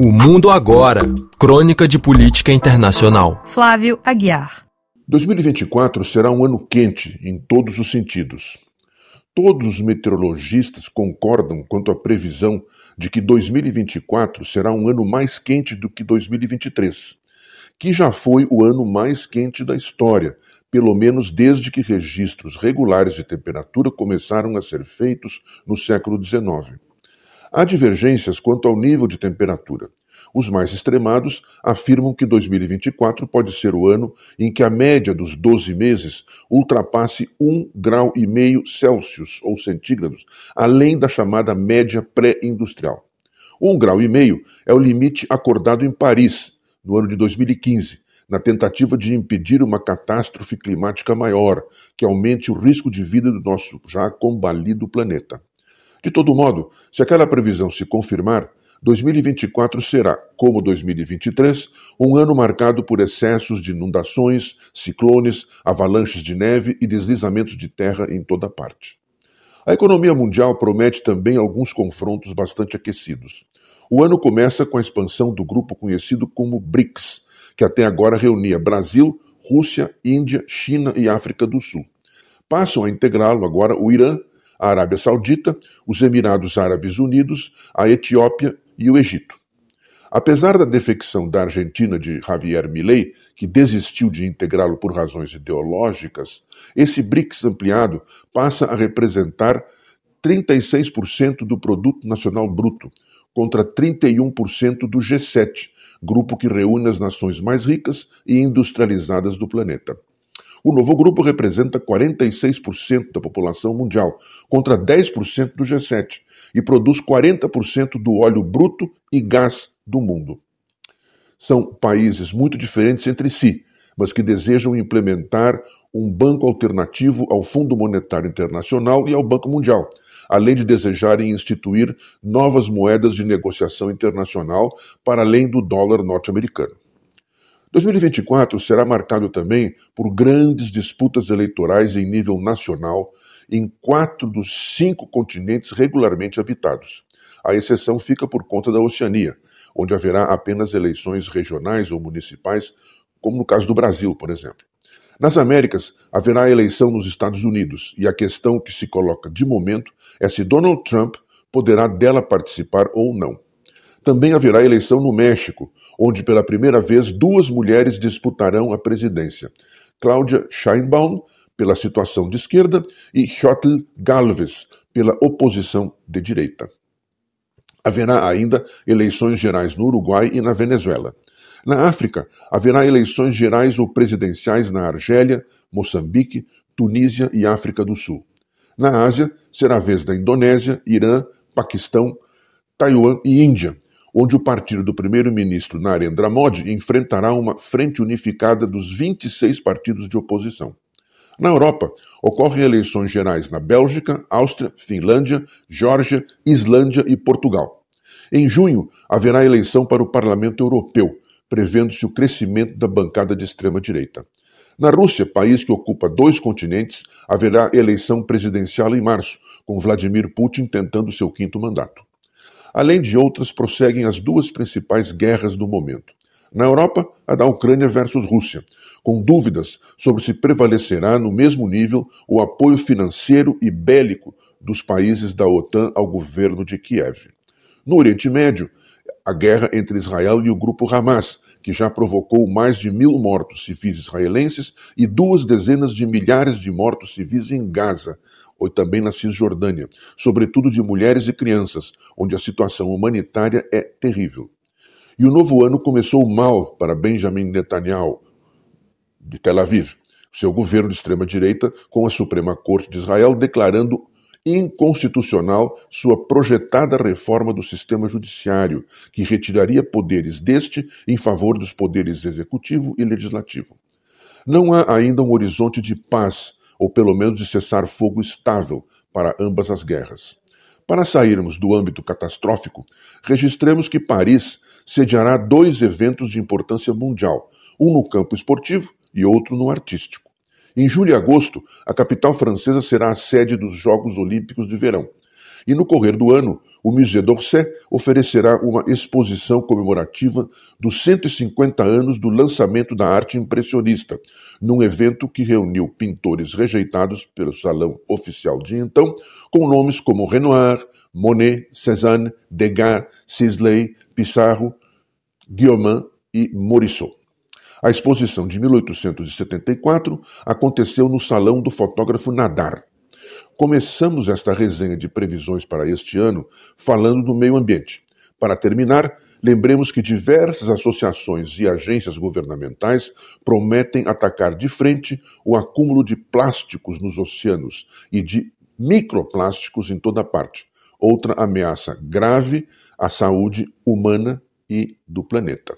O Mundo Agora Crônica de Política Internacional. Flávio Aguiar. 2024 será um ano quente em todos os sentidos. Todos os meteorologistas concordam quanto à previsão de que 2024 será um ano mais quente do que 2023, que já foi o ano mais quente da história, pelo menos desde que registros regulares de temperatura começaram a ser feitos no século XIX. Há divergências quanto ao nível de temperatura. Os mais extremados afirmam que 2024 pode ser o ano em que a média dos 12 meses ultrapasse 1,5 grau e meio Celsius ou centígrados, além da chamada média pré-industrial. 1,5 grau e meio é o limite acordado em Paris no ano de 2015, na tentativa de impedir uma catástrofe climática maior, que aumente o risco de vida do nosso já combalido planeta. De todo modo, se aquela previsão se confirmar, 2024 será, como 2023, um ano marcado por excessos de inundações, ciclones, avalanches de neve e deslizamentos de terra em toda parte. A economia mundial promete também alguns confrontos bastante aquecidos. O ano começa com a expansão do grupo conhecido como BRICS, que até agora reunia Brasil, Rússia, Índia, China e África do Sul. Passam a integrá-lo agora o Irã, a Arábia Saudita, os Emirados Árabes Unidos, a Etiópia e o Egito. Apesar da defecção da Argentina de Javier Milei, que desistiu de integrá-lo por razões ideológicas, esse BRICS ampliado passa a representar 36% do produto nacional bruto, contra 31% do G7, grupo que reúne as nações mais ricas e industrializadas do planeta. O novo grupo representa 46% da população mundial, contra 10% do G7, e produz 40% do óleo bruto e gás do mundo. São países muito diferentes entre si, mas que desejam implementar um banco alternativo ao Fundo Monetário Internacional e ao Banco Mundial, além de desejarem instituir novas moedas de negociação internacional para além do dólar norte-americano. 2024 será marcado também por grandes disputas eleitorais em nível nacional em quatro dos cinco continentes regularmente habitados. A exceção fica por conta da Oceania, onde haverá apenas eleições regionais ou municipais, como no caso do Brasil, por exemplo. Nas Américas, haverá eleição nos Estados Unidos, e a questão que se coloca de momento é se Donald Trump poderá dela participar ou não. Também haverá eleição no México, onde pela primeira vez duas mulheres disputarão a presidência: Cláudia Sheinbaum, pela situação de esquerda, e Xochitl Galvez, pela oposição de direita. Haverá ainda eleições gerais no Uruguai e na Venezuela. Na África, haverá eleições gerais ou presidenciais na Argélia, Moçambique, Tunísia e África do Sul. Na Ásia, será a vez da Indonésia, Irã, Paquistão, Taiwan e Índia, onde o partido do primeiro-ministro Narendra Modi enfrentará uma frente unificada dos 26 partidos de oposição. Na Europa, ocorrem eleições gerais na Bélgica, Áustria, Finlândia, Geórgia, Islândia e Portugal. Em junho, haverá eleição para o Parlamento Europeu, prevendo-se o crescimento da bancada de extrema-direita. Na Rússia, país que ocupa dois continentes, haverá eleição presidencial em março, com Vladimir Putin tentando seu quinto mandato. Além de outras, prosseguem as duas principais guerras do momento. Na Europa, a da Ucrânia versus Rússia, com dúvidas sobre se prevalecerá no mesmo nível o apoio financeiro e bélico dos países da OTAN ao governo de Kiev. No Oriente Médio, a guerra entre Israel e o grupo Hamas, que já provocou mais de mil mortos civis israelenses e duas dezenas de milhares de mortos civis em Gaza, ou também na Cisjordânia, sobretudo de mulheres e crianças, onde a situação humanitária é terrível. E o novo ano começou mal para Benjamin Netanyahu, de Tel Aviv, seu governo de extrema-direita, com a Suprema Corte de Israel declarando inconstitucional sua projetada reforma do sistema judiciário, que retiraria poderes deste em favor dos poderes executivo e legislativo. Não há ainda um horizonte de paz ou pelo menos de cessar fogo estável para ambas as guerras. Para sairmos do âmbito catastrófico, registremos que Paris sediará dois eventos de importância mundial, um no campo esportivo e outro no artístico. Em julho e agosto, a capital francesa será a sede dos Jogos Olímpicos de Verão. E no correr do ano, o Musée d'Orsay oferecerá uma exposição comemorativa dos 150 anos do lançamento da arte impressionista, num evento que reuniu pintores rejeitados pelo salão oficial de então, com nomes como Renoir, Monet, Cézanne, Degas, Sisley, Pissarro, Guillaumin e Morisot. A exposição de 1874 aconteceu no salão do fotógrafo Nadar. Começamos esta resenha de previsões para este ano falando do meio ambiente. Para terminar, lembremos que diversas associações e agências governamentais prometem atacar de frente o acúmulo de plásticos nos oceanos e de microplásticos em toda parte, outra ameaça grave à saúde humana e do planeta.